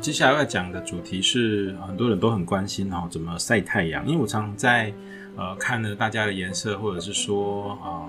接下来要讲的主题是很多人都很关心哈，怎么晒太阳？因为我常常在呃看了大家的颜色，或者是说啊，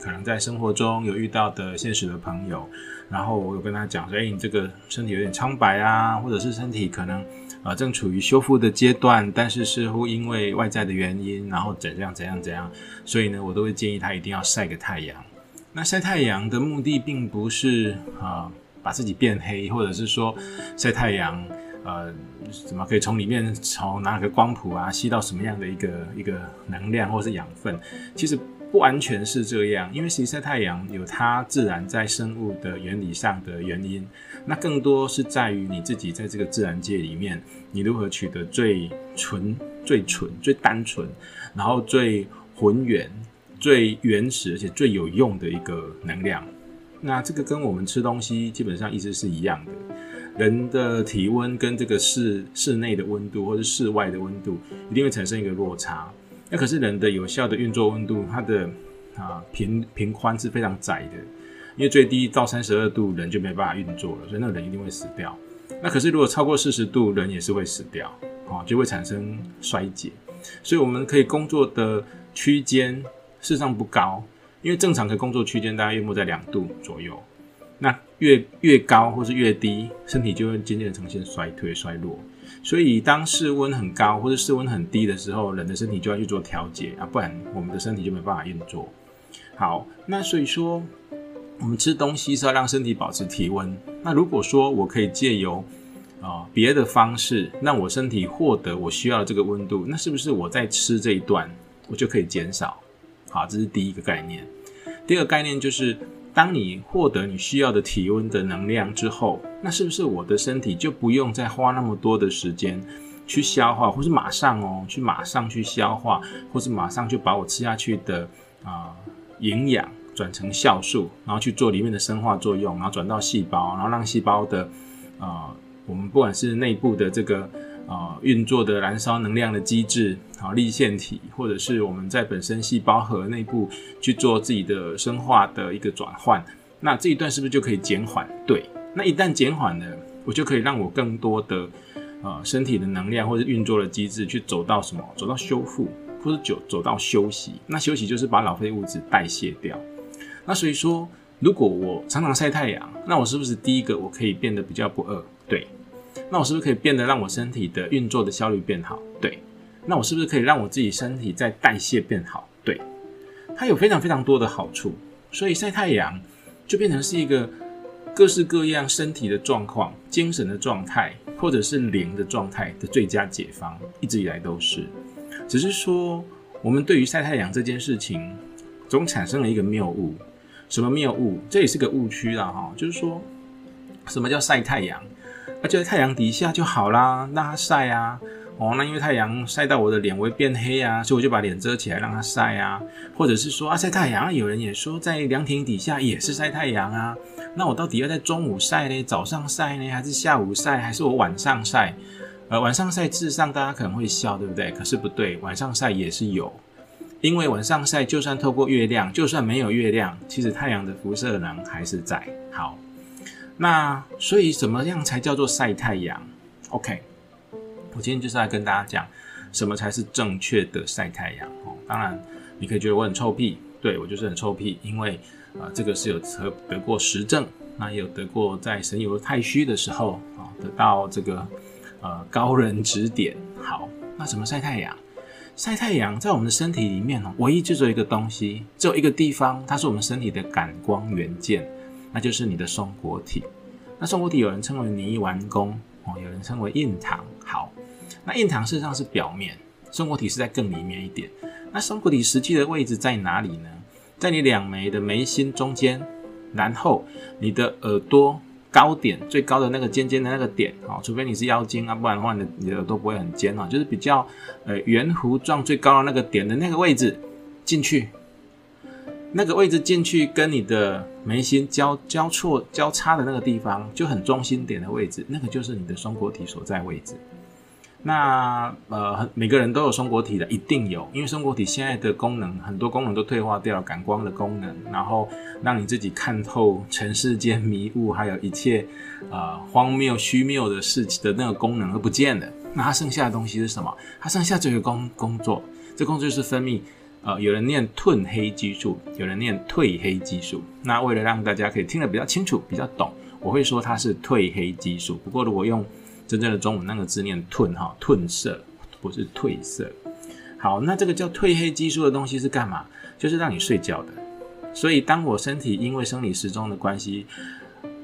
可能在生活中有遇到的现实的朋友，然后我有跟他讲说，哎，你这个身体有点苍白啊，或者是身体可能啊正处于修复的阶段，但是似乎因为外在的原因，然后怎样怎样怎样，所以呢，我都会建议他一定要晒个太阳。那晒太阳的目的并不是啊。把自己变黑，或者是说晒太阳，呃，怎么可以从里面从哪个光谱啊吸到什么样的一个一个能量或是养分？其实不完全是这样，因为其实晒太阳有它自然在生物的原理上的原因，那更多是在于你自己在这个自然界里面，你如何取得最纯、最纯、最单纯，然后最浑圆、最原始而且最有用的一个能量。那这个跟我们吃东西基本上意思是一样的，人的体温跟这个室室内的温度或者室外的温度一定会产生一个落差。那可是人的有效的运作温度，它的啊频频宽是非常窄的，因为最低到三十二度人就没办法运作了，所以那个人一定会死掉。那可是如果超过四十度，人也是会死掉，啊就会产生衰竭。所以我们可以工作的区间事实上不高。因为正常的工作区间大概约莫在两度左右，那越越高或是越低，身体就会渐渐呈现衰退衰弱。所以当室温很高或者室温很低的时候，人的身体就要去做调节啊，不然我们的身体就没办法运作。好，那所以说我们吃东西是要让身体保持体温。那如果说我可以借由啊别的方式让我身体获得我需要的这个温度，那是不是我在吃这一段我就可以减少？好，这是第一个概念。第二个概念就是，当你获得你需要的体温的能量之后，那是不是我的身体就不用再花那么多的时间去消化，或是马上哦，去马上去消化，或是马上就把我吃下去的啊营养转成酵素，然后去做里面的生化作用，然后转到细胞，然后让细胞的啊，我们不管是内部的这个。啊，运作的燃烧能量的机制，好，立腺体，或者是我们在本身细胞核内部去做自己的生化的一个转换，那这一段是不是就可以减缓？对，那一旦减缓了，我就可以让我更多的呃身体的能量或者运作的机制去走到什么？走到修复，或者走走到休息。那休息就是把老废物质代谢掉。那所以说，如果我常常晒太阳，那我是不是第一个我可以变得比较不饿？对。那我是不是可以变得让我身体的运作的效率变好？对。那我是不是可以让我自己身体在代谢变好？对。它有非常非常多的好处，所以晒太阳就变成是一个各式各样身体的状况、精神的状态，或者是灵的状态的最佳解方，一直以来都是。只是说，我们对于晒太阳这件事情，总产生了一个谬误。什么谬误？这也是个误区啦，哈。就是说，什么叫晒太阳？那就在太阳底下就好啦，让它晒啊。哦，那因为太阳晒到我的脸会变黑啊，所以我就把脸遮起来让它晒啊。或者是说啊，晒太阳，有人也说在凉亭底下也是晒太阳啊。那我到底要在中午晒呢，早上晒呢，还是下午晒，还是我晚上晒？呃，晚上晒，事实上大家可能会笑，对不对？可是不对，晚上晒也是有，因为晚上晒就算透过月亮，就算没有月亮，其实太阳的辐射能还是在。好。那所以怎么样才叫做晒太阳？OK，我今天就是来跟大家讲什么才是正确的晒太阳哦。当然，你可以觉得我很臭屁，对我就是很臭屁，因为啊，这个是有得过实证，那也有得过在神游太虚的时候啊，得到这个呃高人指点。好，那怎么晒太阳？晒太阳在我们的身体里面哦，唯一就只有一个东西，只有一个地方，它是我们身体的感光元件。那就是你的松果体，那松果体有人称为泥丸宫哦，有人称为印堂。好，那印堂事实上是表面，松果体是在更里面一点。那松果体实际的位置在哪里呢？在你两眉的眉心中间，然后你的耳朵高点最高的那个尖尖的那个点哦，除非你是妖精啊，不然的话你的耳朵不会很尖哦，就是比较呃圆弧状最高的那个点的那个位置进去。那个位置进去跟你的眉心交交错交叉的那个地方就很中心点的位置，那个就是你的松果体所在位置。那呃，每个人都有松果体的，一定有，因为松果体现在的功能很多功能都退化掉了，感光的功能，然后让你自己看透尘世间迷雾，还有一切呃荒谬虚谬的事情的那个功能都不见了。那它剩下的东西是什么？它剩下这个工工作，这工作就是分泌。呃，有人念褪黑激素，有人念褪黑激素。那为了让大家可以听得比较清楚、比较懂，我会说它是褪黑激素。不过如果用真正的中文那个字念褪哈，褪色不是褪色。好，那这个叫褪黑激素的东西是干嘛？就是让你睡觉的。所以当我身体因为生理时钟的关系，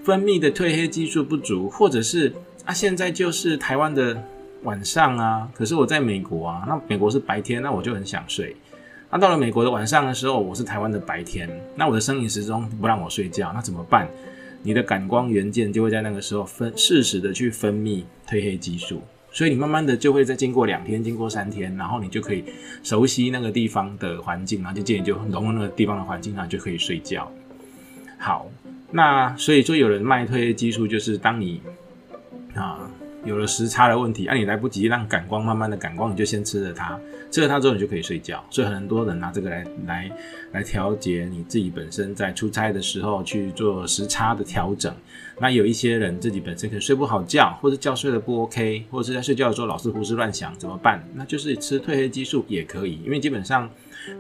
分泌的褪黑激素不足，或者是啊现在就是台湾的晚上啊，可是我在美国啊，那美国是白天，那我就很想睡。那到了美国的晚上的时候，我是台湾的白天，那我的生理时钟不让我睡觉，那怎么办？你的感光元件就会在那个时候分适时的去分泌褪黑激素，所以你慢慢的就会在经过两天、经过三天，然后你就可以熟悉那个地方的环境，然后就渐渐就融入那个地方的环境，然后就可以睡觉。好，那所以说有人卖褪黑激素，就是当你啊。有了时差的问题，啊，你来不及让感光慢慢的感光，你就先吃了它，吃了它之后你就可以睡觉。所以很多人拿这个来来来调节你自己本身在出差的时候去做时差的调整。那有一些人自己本身可能睡不好觉，或者觉睡得不 OK，或者是在睡觉的时候老是胡思乱想，怎么办？那就是吃褪黑激素也可以，因为基本上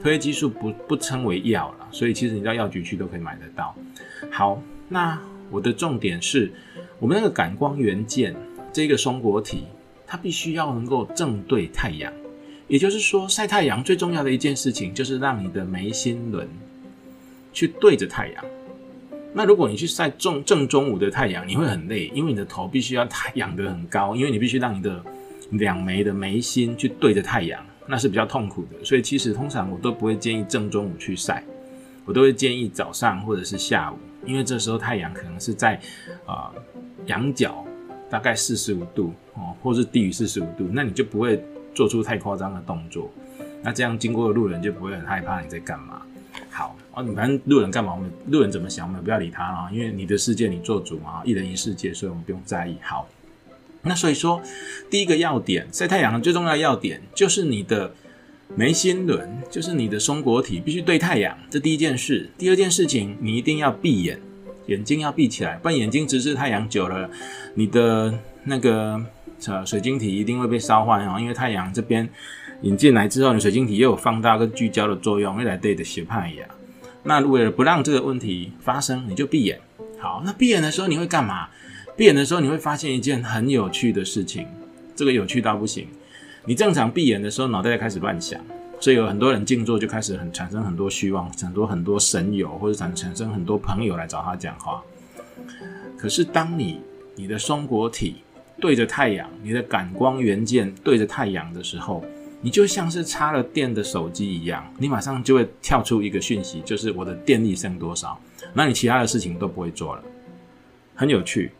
褪黑激素不不称为药了，所以其实你到药局去都可以买得到。好，那我的重点是我们那个感光元件。这个松果体，它必须要能够正对太阳，也就是说，晒太阳最重要的一件事情就是让你的眉心轮去对着太阳。那如果你去晒正正中午的太阳，你会很累，因为你的头必须要太仰得很高，因为你必须让你的两眉的眉心去对着太阳，那是比较痛苦的。所以其实通常我都不会建议正中午去晒，我都会建议早上或者是下午，因为这时候太阳可能是在啊仰角。大概四十五度哦，或是低于四十五度，那你就不会做出太夸张的动作。那这样经过的路人就不会很害怕你在干嘛。好啊，你反正路人干嘛，我们路人怎么想，我们不要理他啊，因为你的世界你做主嘛，一人一世界，所以我们不用在意。好，那所以说第一个要点，晒太阳的最重要要点就是你的眉心轮，就是你的松果体必须对太阳，这第一件事。第二件事情，你一定要闭眼。眼睛要闭起来，不然眼睛直视太阳久了，你的那个呃水晶体一定会被烧坏哦。因为太阳这边引进来之后，你水晶体又有放大跟聚焦的作用，未来对的斜派呀。那为了不让这个问题发生，你就闭眼。好，那闭眼的时候你会干嘛？闭眼的时候你会发现一件很有趣的事情，这个有趣到不行。你正常闭眼的时候，脑袋开始乱想。所以有很多人静坐就开始很产生很多虚妄，很多很多神友或者产产生很多朋友来找他讲话。可是当你你的松果体对着太阳，你的感光元件对着太阳的时候，你就像是插了电的手机一样，你马上就会跳出一个讯息，就是我的电力剩多少，那你其他的事情都不会做了，很有趣。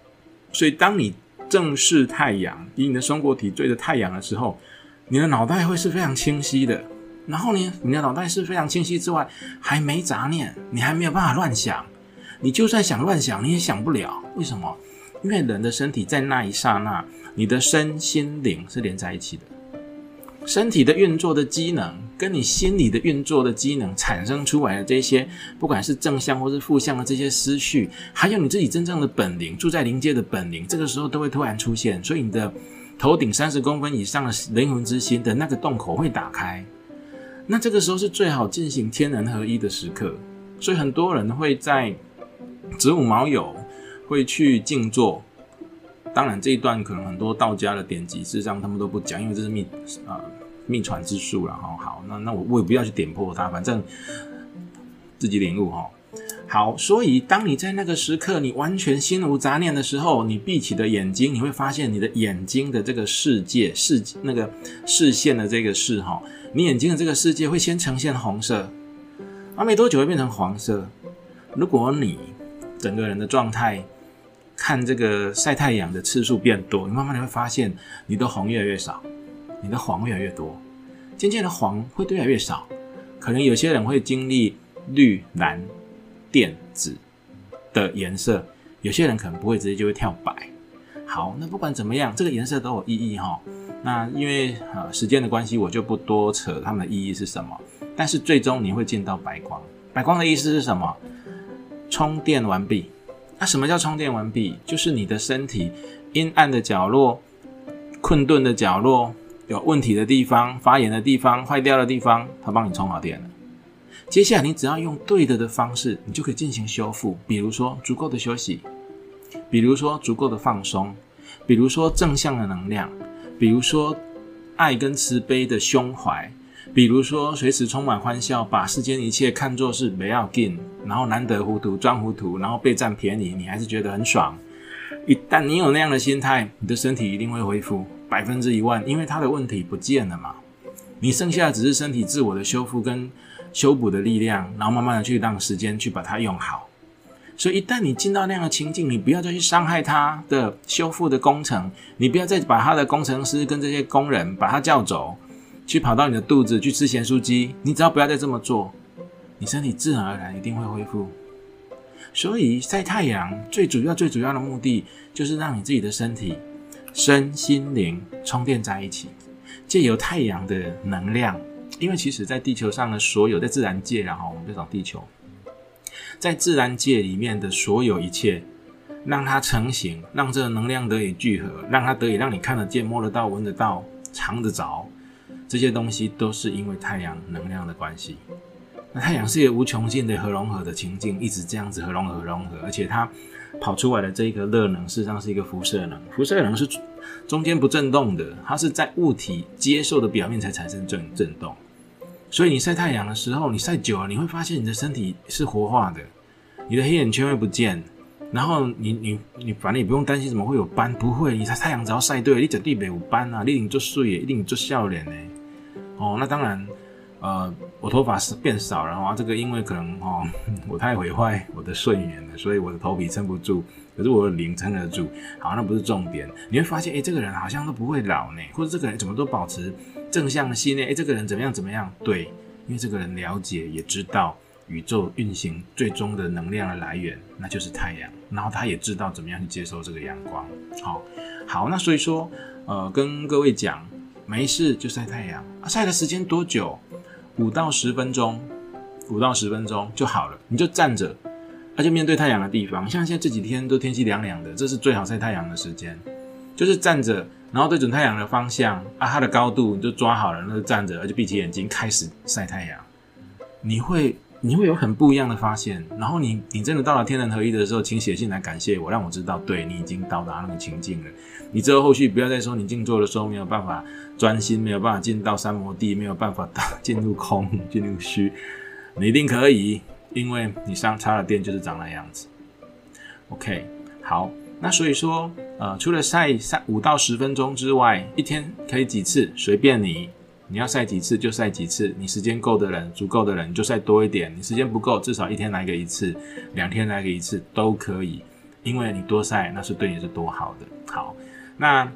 所以当你正视太阳，以你的松果体对着太阳的时候，你的脑袋会是非常清晰的。然后呢，你的脑袋是非常清晰之外，还没杂念，你还没有办法乱想。你就算想乱想，你也想不了。为什么？因为人的身体在那一刹那，你的身心灵是连在一起的。身体的运作的机能，跟你心理的运作的机能产生出来的这些，不管是正向或是负向的这些思绪，还有你自己真正的本领，住在灵界的本领，这个时候都会突然出现。所以你的头顶三十公分以上的灵魂之心的那个洞口会打开。那这个时候是最好进行天人合一的时刻，所以很多人会在子午卯酉会去静坐。当然这一段可能很多道家的典籍，事实上他们都不讲，因为这是秘啊秘传之术了好。好，那那我我也不要去点破它，反正自己领悟哈。好，所以当你在那个时刻，你完全心无杂念的时候，你闭起的眼睛，你会发现你的眼睛的这个世界视那个视线的这个视哈。你眼睛的这个世界会先呈现红色，啊，没多久会变成黄色。如果你整个人的状态看这个晒太阳的次数变多，你慢慢的会发现你的红越来越少，你的黄越来越多，渐渐的黄会越来越少。可能有些人会经历绿、蓝、电子的颜色，有些人可能不会直接就会跳白。好，那不管怎么样，这个颜色都有意义哈。那因为呃时间的关系，我就不多扯它们的意义是什么。但是最终你会见到白光，白光的意思是什么？充电完毕。那什么叫充电完毕？就是你的身体阴暗的角落、困顿的角落、有问题的地方、发炎的地方、坏掉的地方，它帮你充好电了。接下来你只要用对的的方式，你就可以进行修复。比如说足够的休息，比如说足够的放松，比如说正向的能量。比如说，爱跟慈悲的胸怀；比如说，随时充满欢笑，把世间一切看作是不要紧，然后难得糊涂装糊涂，然后被占便宜，你还是觉得很爽。一旦你有那样的心态，你的身体一定会恢复百分之一万，因为它的问题不见了嘛。你剩下的只是身体自我的修复跟修补的力量，然后慢慢的去让时间去把它用好。所以，一旦你进到那样的情境，你不要再去伤害他的修复的工程，你不要再把他的工程师跟这些工人把他叫走，去跑到你的肚子去吃咸酥鸡。你只要不要再这么做，你身体自然而然一定会恢复。所以，晒太阳最主要、最主要的目的，就是让你自己的身体、身心灵充电在一起，借由太阳的能量。因为其实，在地球上的所有，在自然界，然后我们就找地球。在自然界里面的所有一切，让它成型，让这个能量得以聚合，让它得以让你看得见、摸得到、闻得到、尝得着，这些东西都是因为太阳能量的关系。那太阳是一个无穷尽的核融合的情境，一直这样子核融合、融合，而且它跑出来的这一个热能，事实上是一个辐射能。辐射能是中间不震动的，它是在物体接受的表面才产生震震动。所以你晒太阳的时候，你晒久了，你会发现你的身体是活化的，你的黑眼圈会不见，然后你你你反正也不用担心怎么会有斑，不会，你晒太阳只要晒对了，你整地没有斑啊，你一定做睡也一定做笑脸呢。哦，那当然，呃，我头发是变少了啊，这个因为可能哦，我太毁坏我的睡眠了，所以我的头皮撑不住，可是我的灵撑得住。好，那不是重点，你会发现，哎，这个人好像都不会老呢，或者这个人怎么都保持。正向的信念，哎，这个人怎么样？怎么样？对，因为这个人了解，也知道宇宙运行最终的能量的来源，那就是太阳。然后他也知道怎么样去接收这个阳光。好，好，那所以说，呃，跟各位讲，没事就晒太阳啊，晒的时间多久？五到十分钟，五到十分钟就好了。你就站着，而且面对太阳的地方，像现在这几天都天气凉凉的，这是最好晒太阳的时间，就是站着。然后对准太阳的方向啊，它的高度你就抓好了，那就站着，而且闭起眼睛开始晒太阳。你会你会有很不一样的发现。然后你你真的到了天人合一的时候，请写信来感谢我，让我知道对你已经到达那个情境了。你之后后续不要再说你静坐的时候没有办法专心，没有办法进到三摩地，没有办法到进入空 进入虚，你一定可以，因为你上插了电就是长那样子。OK，好。那所以说，呃，除了晒晒五到十分钟之外，一天可以几次随便你，你要晒几次就晒几次。你时间够的人，足够的人就晒多一点。你时间不够，至少一天来个一次，两天来个一次都可以。因为你多晒，那是对你是多好的。好，那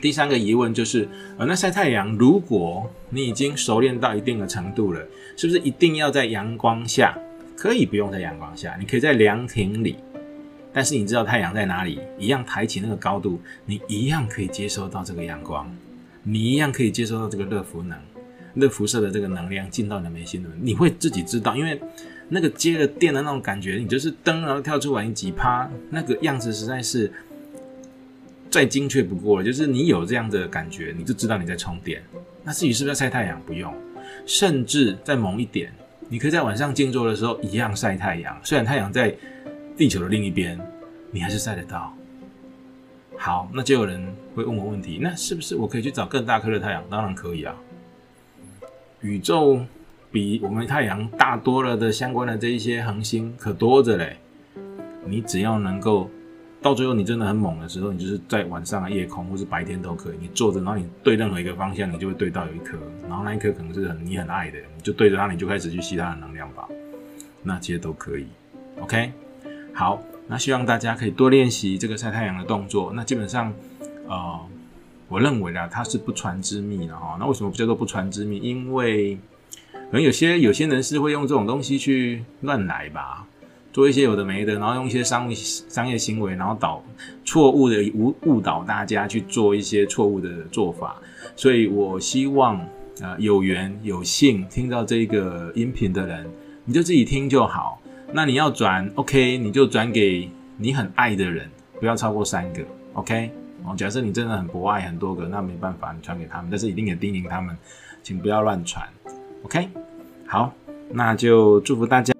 第三个疑问就是，呃，那晒太阳，如果你已经熟练到一定的程度了，是不是一定要在阳光下？可以不用在阳光下，你可以在凉亭里。但是你知道太阳在哪里？一样抬起那个高度，你一样可以接收到这个阳光，你一样可以接收到这个热辐能、热辐射的这个能量进到你的眉心轮。你会自己知道，因为那个接了电的那种感觉，你就是灯然后跳出来，你几趴那个样子实在是再精确不过了。就是你有这样的感觉，你就知道你在充电。那至于是不是要晒太阳，不用，甚至再猛一点，你可以在晚上静坐的时候一样晒太阳。虽然太阳在。地球的另一边，你还是晒得到。好，那就有人会问我问题：那是不是我可以去找更大颗的太阳？当然可以啊。宇宙比我们太阳大多了的相关的这一些恒星可多着嘞。你只要能够到最后，你真的很猛的时候，你就是在晚上、夜空或是白天都可以。你坐着，然后你对任何一个方向，你就会对到有一颗，然后那一颗可能是很你很爱的，你就对着它，你就开始去吸它的能量吧。那这些都可以。OK。好，那希望大家可以多练习这个晒太阳的动作。那基本上，呃，我认为啊，它是不传之秘的哈。那为什么不叫做不传之秘？因为可能有些有些人是会用这种东西去乱来吧。做一些有的没的，然后用一些商商业行为，然后导错误的误误导大家去做一些错误的做法。所以我希望，呃，有缘有幸听到这个音频的人，你就自己听就好。那你要转，OK，你就转给你很爱的人，不要超过三个，OK。哦，假设你真的很博爱很多个，那没办法，你传给他们，但是一定也叮咛他们，请不要乱传，OK。好，那就祝福大家。